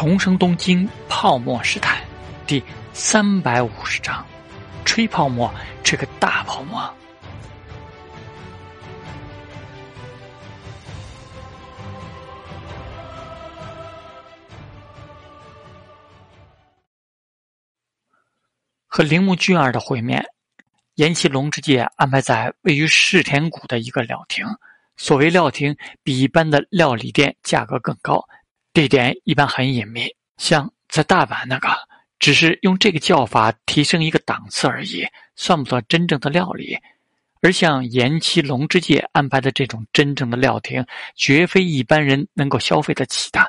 重生东京泡沫时代第三百五十章：吹泡沫，这个大泡沫。和铃木俊二的会面，岩崎龙之介安排在位于世田谷的一个料亭。所谓料亭，比一般的料理店价格更高。地点一般很隐秘，像在大阪那个，只是用这个叫法提升一个档次而已，算不算真正的料理。而像岩崎龙之介安排的这种真正的料亭，绝非一般人能够消费得起的。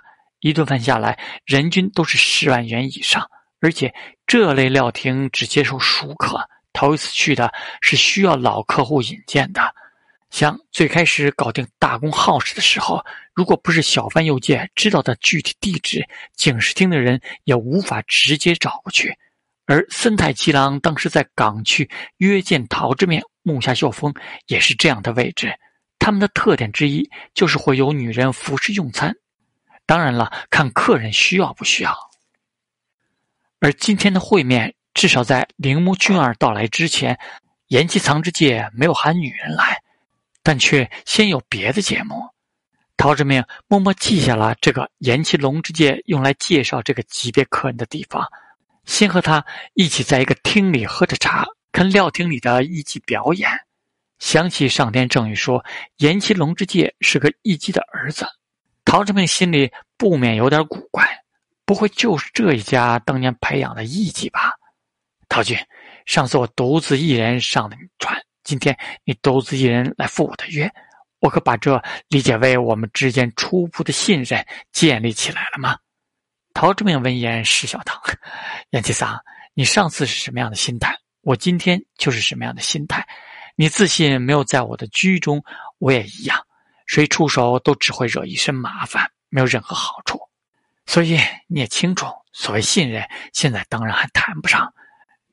一顿饭下来，人均都是十万元以上。而且这类料亭只接受熟客，头一次去的是需要老客户引荐的。像最开始搞定大公号时的时候，如果不是小贩右介知道的具体地址，警视厅的人也无法直接找过去。而森太七郎当时在港区约见陶之面、木下秀峰，也是这样的位置。他们的特点之一就是会有女人服侍用餐，当然了，看客人需要不需要。而今天的会面，至少在铃木俊二到来之前，岩崎藏之介没有喊女人来。但却先有别的节目，陶之命默默记下了这个岩崎龙之介用来介绍这个级别客人的地方，先和他一起在一个厅里喝着茶，看料厅里的艺伎表演。想起上天正宇说岩崎龙之介是个艺伎的儿子，陶之命心里不免有点古怪，不会就是这一家当年培养的艺伎吧？陶君，上次我独自一人上了船。今天你独自一人来赴我的约，我可把这理解为我们之间初步的信任建立起来了吗？陶之明闻言失笑道：“严七桑，你上次是什么样的心态，我今天就是什么样的心态。你自信没有在我的居中，我也一样。谁出手都只会惹一身麻烦，没有任何好处。所以你也清楚，所谓信任，现在当然还谈不上。”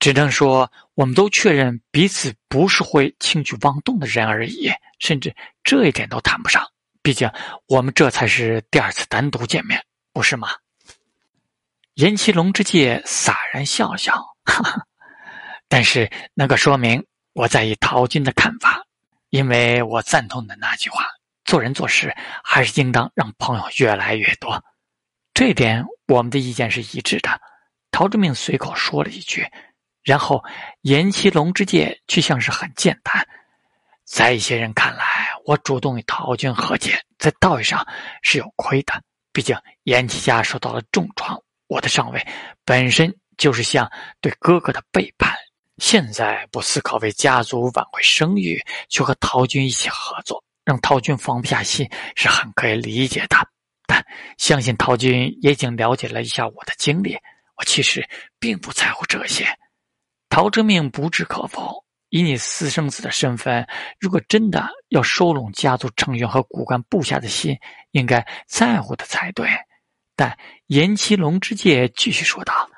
只能说，我们都确认彼此不是会轻举妄动的人而已，甚至这一点都谈不上。毕竟，我们这才是第二次单独见面，不是吗？严其龙之介洒然笑笑，哈哈。但是，那个说明我在意陶军的看法，因为我赞同你的那句话：做人做事还是应当让朋友越来越多。这点，我们的意见是一致的。陶之明随口说了一句。然后，严其龙之介却像是很健谈，在一些人看来，我主动与陶军和解，在道义上是有亏的。毕竟严其家受到了重创，我的上位本身就是向对哥哥的背叛。现在不思考为家族挽回声誉，却和陶军一起合作，让陶军放不下心，是很可以理解的。但相信陶军也已经了解了一下我的经历，我其实并不在乎这些。陶之命不置可否。以你私生子的身份，如果真的要收拢家族成员和骨干部下的心，应该在乎的才对。但严其龙之介继续说道：“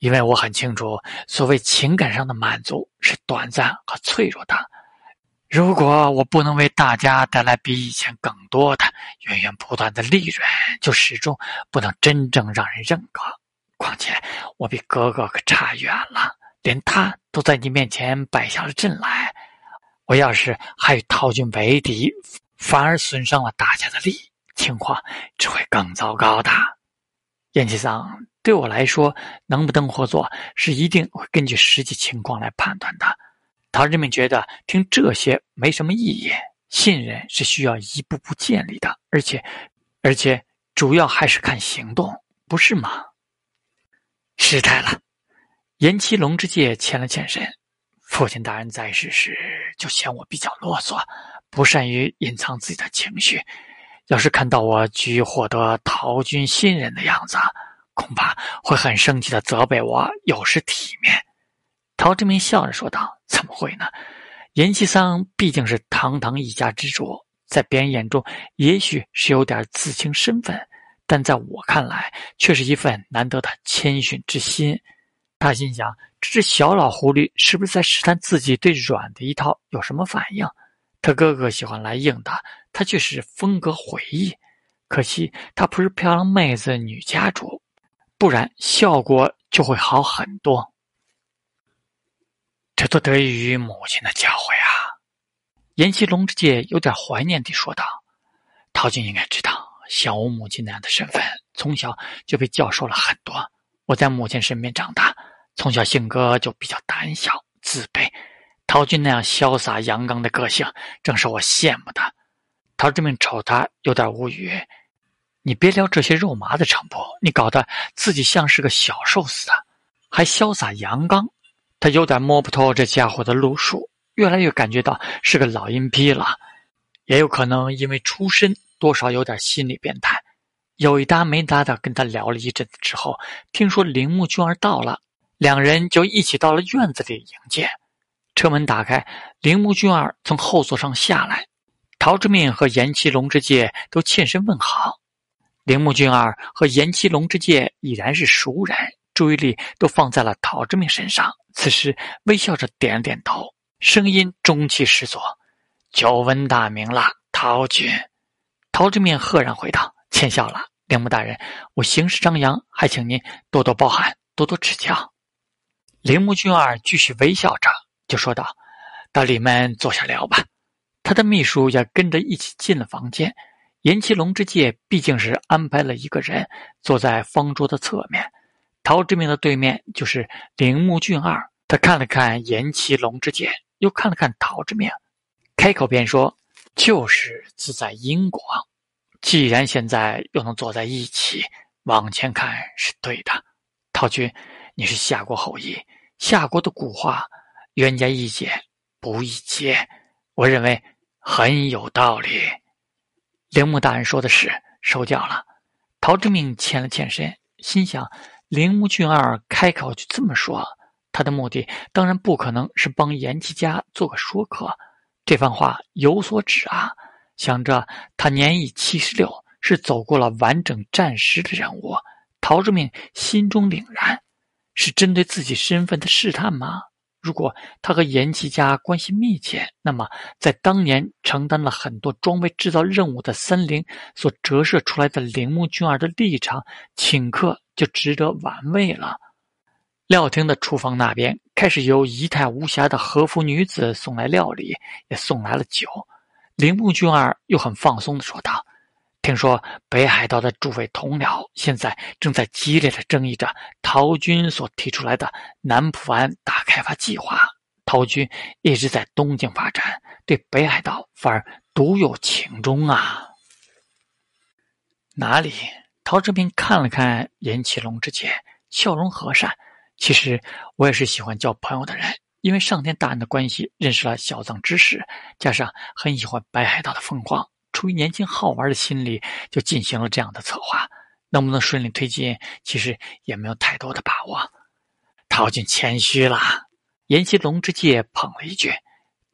因为我很清楚，所谓情感上的满足是短暂和脆弱的。如果我不能为大家带来比以前更多的源源不断的利润，就始终不能真正让人认可。况且，我比哥哥可差远了。”连他都在你面前摆下了阵来，我要是还与陶军为敌，反而损伤了大家的利益，情况只会更糟糕的。燕七桑，对我来说，能不能合作是一定会根据实际情况来判断的。陶人们觉得听这些没什么意义，信任是需要一步步建立的，而且，而且主要还是看行动，不是吗？失态了。严七龙之介欠了欠身，父亲大人在世时就嫌我比较啰嗦，不善于隐藏自己的情绪。要是看到我急于获得陶军信任的样子，恐怕会很生气的责备我有失体面。陶志明笑着说道：“怎么会呢？严七桑毕竟是堂堂一家之主，在别人眼中也许是有点自清身份，但在我看来，却是一份难得的谦逊之心。”他心想：“这只小老狐狸是不是在试探自己对软的一套有什么反应？”他哥哥喜欢来硬的，他却是风格迥异。可惜他不是漂亮妹子女家主，不然效果就会好很多。这都得益于母亲的教诲啊！严七龙之介有点怀念地说道：“陶静应该知道，像我母亲那样的身份，从小就被教授了很多。我在母亲身边长大，从小性格就比较胆小、自卑。陶军那样潇洒阳刚的个性，正是我羡慕的。”陶志明瞅他有点无语：“你别聊这些肉麻的成不？你搞得自己像是个小兽似的，还潇洒阳刚。”他有点摸不透这家伙的路数，越来越感觉到是个老阴逼了。也有可能因为出身多少有点心理变态。有一搭没搭的跟他聊了一阵子之后，听说铃木俊儿到了，两人就一起到了院子里迎接。车门打开，铃木俊二从后座上下来，陶之命和严七龙之介都欠身问好。铃木俊二和严七龙之介已然是熟人。注意力都放在了陶之命身上，此时微笑着点了点头，声音中气十足：“久闻大名了，陶君。”陶之命赫然回道：“见笑了，铃木大人，我行事张扬，还请您多多包涵，多多指教。”铃木俊二继续微笑着，就说道：“到里面坐下聊吧。”他的秘书也跟着一起进了房间。严其龙之介毕竟是安排了一个人坐在方桌的侧面。陶之明的对面就是铃木俊二，他看了看严其龙之介，又看了看陶之明，开口便说：“就是自在因果。既然现在又能坐在一起，往前看是对的。陶君，你是夏国后裔，夏国的古话‘冤家宜解不宜结’，我认为很有道理。”铃木大人说的是，收教了。陶之明欠了欠身，心想。铃木俊二开口就这么说，他的目的当然不可能是帮严七家做个说客。这番话有所指啊！想着他年已七十六，是走过了完整战时的人物，陶志明心中凛然，是针对自己身份的试探吗？如果他和严启家关系密切，那么在当年承担了很多装备制造任务的三菱所折射出来的铃木俊二的立场，请客就值得玩味了。料亭的厨房那边开始由仪态无瑕的和服女子送来料理，也送来了酒。铃木俊二又很放松的说道。听说北海道的诸位同僚现在正在激烈的争议着陶军所提出来的南浦湾大开发计划。陶军一直在东京发展，对北海道反而独有情衷啊！哪里？陶志明看了看严启龙之介，笑容和善。其实我也是喜欢交朋友的人，因为上天大人的关系认识了小藏知识，加上很喜欢北海道的风光。出于年轻好玩的心理，就进行了这样的策划。能不能顺利推进，其实也没有太多的把握。陶俊谦虚了，严希龙之介捧了一句：“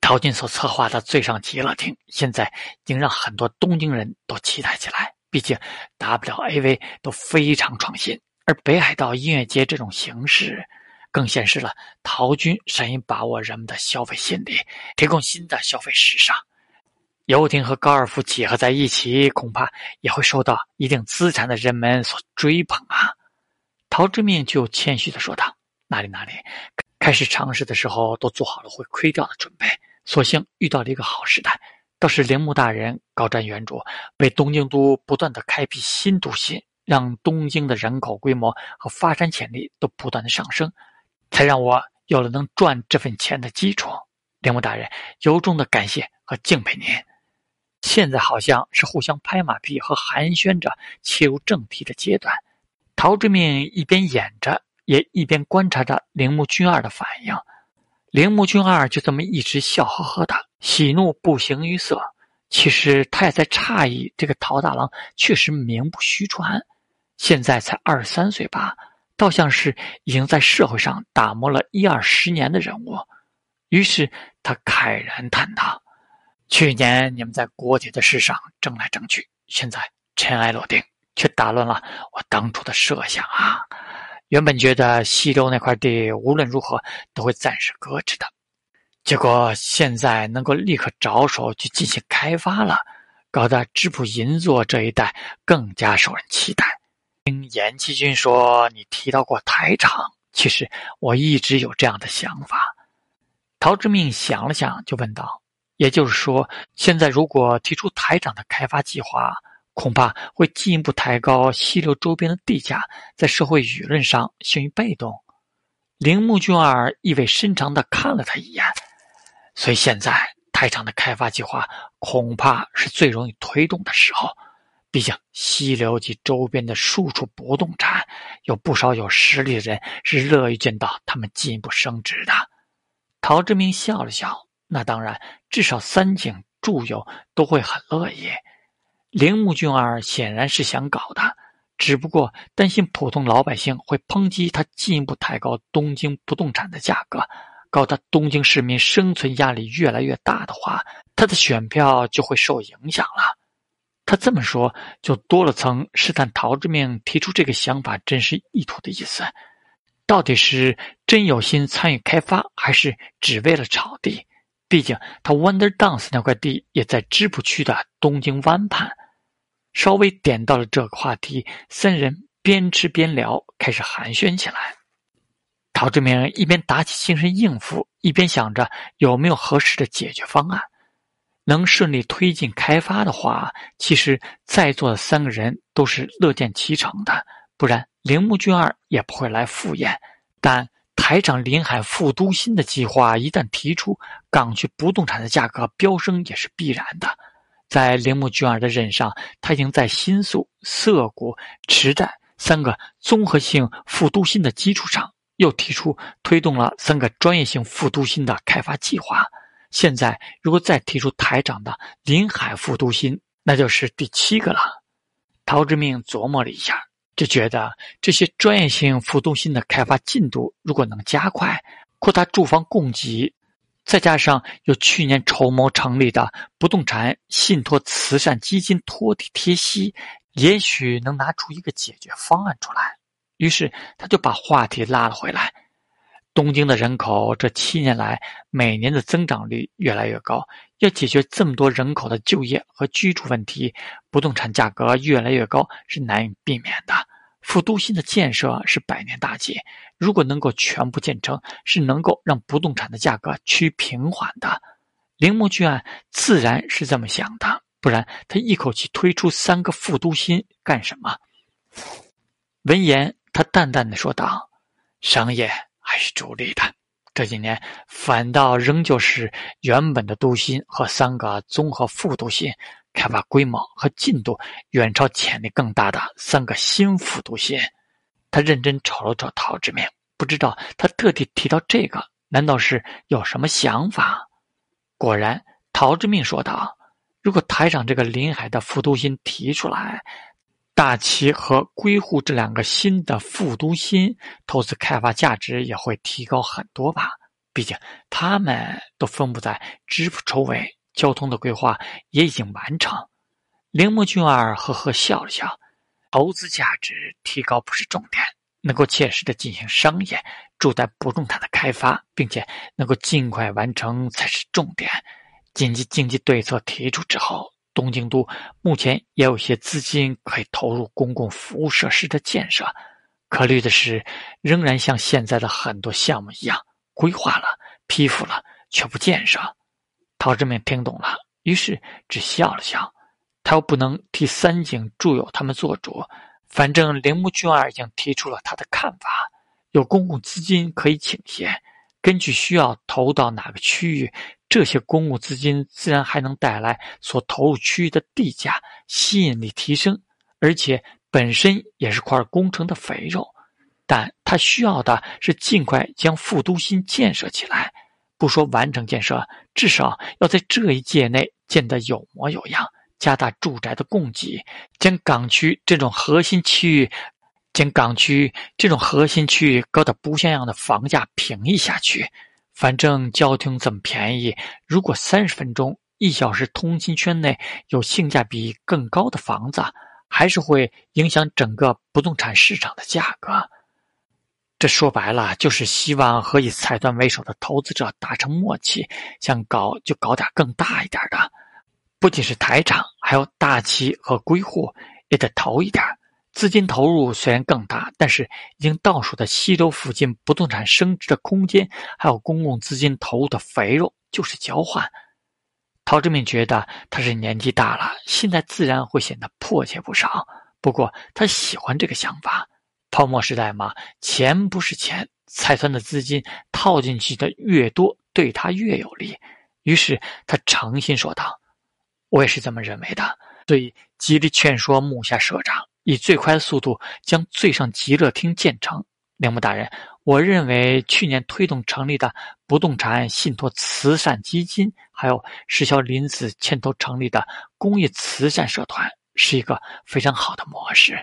陶俊所策划的最上极乐厅，现在已经让很多东京人都期待起来。毕竟 WAV 都非常创新，而北海道音乐节这种形式，更显示了陶军善于把握人们的消费心理，提供新的消费时尚。”游艇和高尔夫结合在一起，恐怕也会受到一定资产的人们所追捧啊！陶之命就谦虚的说道：“哪里哪里，开始尝试的时候都做好了会亏掉的准备，所幸遇到了一个好时代。倒是铃木大人高瞻远瞩，为东京都不断的开辟新都心，让东京的人口规模和发展潜力都不断的上升，才让我有了能赚这份钱的基础。铃木大人，由衷的感谢和敬佩您。”现在好像是互相拍马屁和寒暄着切入正题的阶段。陶之命一边演着，也一边观察着铃木俊二的反应。铃木俊二就这么一直笑呵呵的，喜怒不形于色。其实他也在诧异，这个陶大郎确实名不虚传，现在才二十三岁吧，倒像是已经在社会上打磨了一二十年的人物。于是他慨然叹道。去年你们在国体的事上争来争去，现在尘埃落定，却打乱了我当初的设想啊！原本觉得西周那块地无论如何都会暂时搁置的，结果现在能够立刻着手去进行开发了，搞得织布银座这一带更加受人期待。听严七军说，你提到过台场，其实我一直有这样的想法。陶之命想了想，就问道：“也就是说，现在如果提出台场的开发计划，恐怕会进一步抬高溪流周边的地价，在社会舆论上陷于被动。”铃木俊二意味深长地看了他一眼，所以现在台场的开发计划恐怕是最容易推动的时候。毕竟溪流及周边的数处不动产，有不少有实力的人是乐于见到他们进一步升值的。陶之明笑了笑：“那当然，至少三井住友都会很乐意。”铃木俊二显然是想搞的。只不过担心普通老百姓会抨击他进一步抬高东京不动产的价格，搞得东京市民生存压力越来越大的话，他的选票就会受影响了。他这么说，就多了层试探陶之命提出这个想法真实意图的意思。到底是真有心参与开发，还是只为了炒地？毕竟他 Wonder Dance 那块地也在织布区的东京湾畔。稍微点到了这个话题，三人边吃边聊，开始寒暄起来。陶志明一边打起精神应付，一边想着有没有合适的解决方案。能顺利推进开发的话，其实在座的三个人都是乐见其成的，不然铃木俊二也不会来赴宴。但台长临海副都心的计划一旦提出，港区不动产的价格飙升也是必然的。在铃木俊二的任上，他已经在新宿、涩谷、池袋三个综合性副都心的基础上，又提出推动了三个专业性副都心的开发计划。现在，如果再提出台长的临海副都心，那就是第七个了。陶之明琢磨了一下，就觉得这些专业性副都心的开发进度，如果能加快，扩大住房供给。再加上有去年筹谋成立的不动产信托慈善基金托底贴息，也许能拿出一个解决方案出来。于是他就把话题拉了回来：东京的人口这七年来每年的增长率越来越高，要解决这么多人口的就业和居住问题，不动产价格越来越高是难以避免的。副都心的建设是百年大计，如果能够全部建成，是能够让不动产的价格趋平缓的。铃木俊自然是这么想的，不然他一口气推出三个副都心干什么？闻言，他淡淡的说道：“商业还是主力的，这几年反倒仍旧是原本的都心和三个综合副都心。”开发规模和进度远超潜力更大的三个新副都心，他认真瞅了瞅陶之明，不知道他特地提到这个，难道是有什么想法？果然，陶之命说道：“如果台长这个临海的副都心提出来，大齐和归户这两个新的副都心投资开发价值也会提高很多吧？毕竟他们都分布在知府周围。”交通的规划也已经完成，铃木俊二呵呵笑了笑。投资价值提高不是重点，能够切实的进行商业、住宅不动产的开发，并且能够尽快完成才是重点。紧急经济对策提出之后，东京都目前也有些资金可以投入公共服务设施的建设。可虑的是，仍然像现在的很多项目一样，规划了、批复了，却不建设。陶志明听懂了，于是只笑了笑。他又不能替三井住友他们做主，反正铃木俊二已经提出了他的看法，有公共资金可以倾斜，根据需要投到哪个区域，这些公共资金自然还能带来所投入区域的地价吸引力提升，而且本身也是块工程的肥肉。但他需要的是尽快将副都心建设起来。不说完成建设，至少要在这一届内建得有模有样，加大住宅的供给，将港区这种核心区域，将港区这种核心区域搞得不像样的房价平抑下去。反正交通怎么便宜，如果三十分钟一小时通勤圈内有性价比更高的房子，还是会影响整个不动产市场的价格。这说白了就是希望和以财团为首的投资者达成默契，想搞就搞点更大一点的。不仅是台场，还有大旗和归户也得投一点。资金投入虽然更大，但是已经到手的西周附近不动产升值的空间，还有公共资金投入的肥肉，就是交换。陶志明觉得他是年纪大了，现在自然会显得迫切不少。不过他喜欢这个想法。泡沫时代嘛，钱不是钱，财团的资金套进去的越多，对他越有利。于是他诚心说道：“我也是这么认为的。”所以极力劝说木下社长。以最快的速度将最上极乐厅建成。铃木大人，我认为去年推动成立的不动产信托慈善基金，还有石桥林子牵头成立的公益慈善社团，是一个非常好的模式。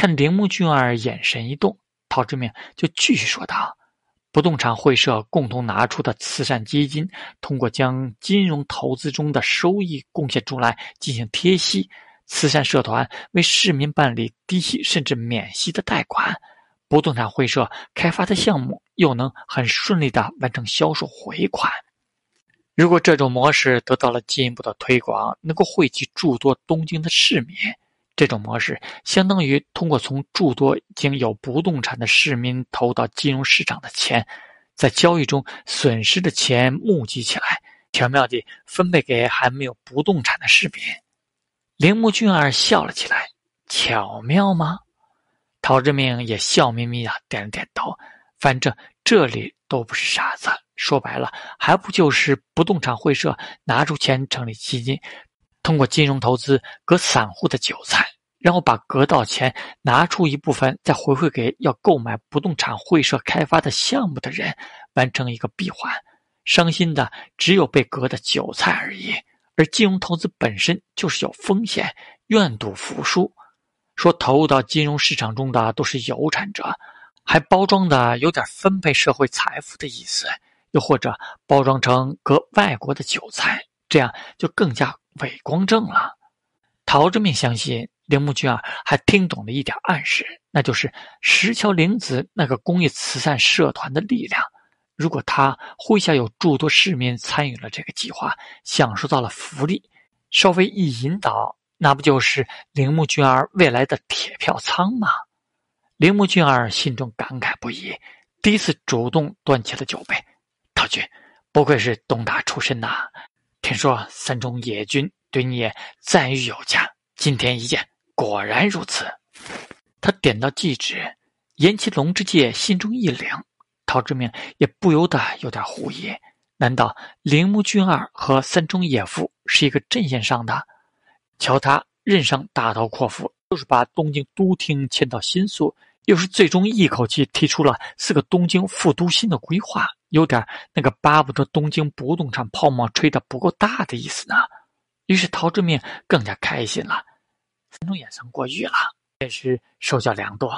看铃木俊二眼神一动，陶志明就继续说道：“不动产会社共同拿出的慈善基金，通过将金融投资中的收益贡献出来进行贴息。”慈善社团为市民办理低息甚至免息的贷款，不动产会社开发的项目又能很顺利的完成销售回款。如果这种模式得到了进一步的推广，能够惠及诸多东京的市民。这种模式相当于通过从诸多已经有不动产的市民投到金融市场的钱，在交易中损失的钱募集起来，巧妙地分配给还没有不动产的市民。铃木俊二笑了起来，巧妙吗？陶志明也笑眯眯的点了点头。反正这里都不是傻子，说白了，还不就是不动产会社拿出钱成立基金，通过金融投资割散户的韭菜，然后把割到钱拿出一部分再回馈给要购买不动产会社开发的项目的人，完成一个闭环。伤心的只有被割的韭菜而已。而金融投资本身就是有风险，愿赌服输。说投入到金融市场中的都是有产者，还包装的有点分配社会财富的意思，又或者包装成割外国的韭菜，这样就更加伪光正了。陶之明相信铃木俊二还听懂了一点暗示，那就是石桥玲子那个公益慈善社团的力量。如果他麾下有诸多市民参与了这个计划，享受到了福利，稍微一引导，那不就是铃木俊二未来的铁票仓吗？铃木俊二心中感慨不已，第一次主动端起了酒杯。陶君，不愧是东大出身呐！听说三中野君对你也赞誉有加，今天一见，果然如此。他点到即止，岩崎龙之介心中一凉。陶之明也不由得有点狐疑：难道铃木俊二和三中野夫是一个阵线上的？瞧他任上大刀阔斧，就是把东京都厅迁到新宿，又是最终一口气提出了四个东京副都心的规划，有点那个巴不得东京不动产泡沫吹得不够大的意思呢。于是陶之明更加开心了。三中也算过誉了，也是手脚良多。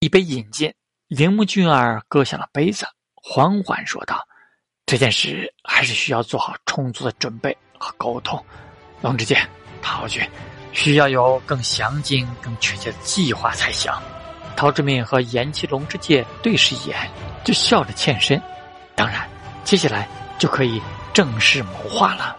一杯饮尽。铃木俊二搁下了杯子，缓缓说道：“这件事还是需要做好充足的准备和沟通。龙之介，陶俊，需要有更详尽、更确切的计划才行。”陶志敏和岩崎龙之介对视一眼，就笑着欠身。当然，接下来就可以正式谋划了。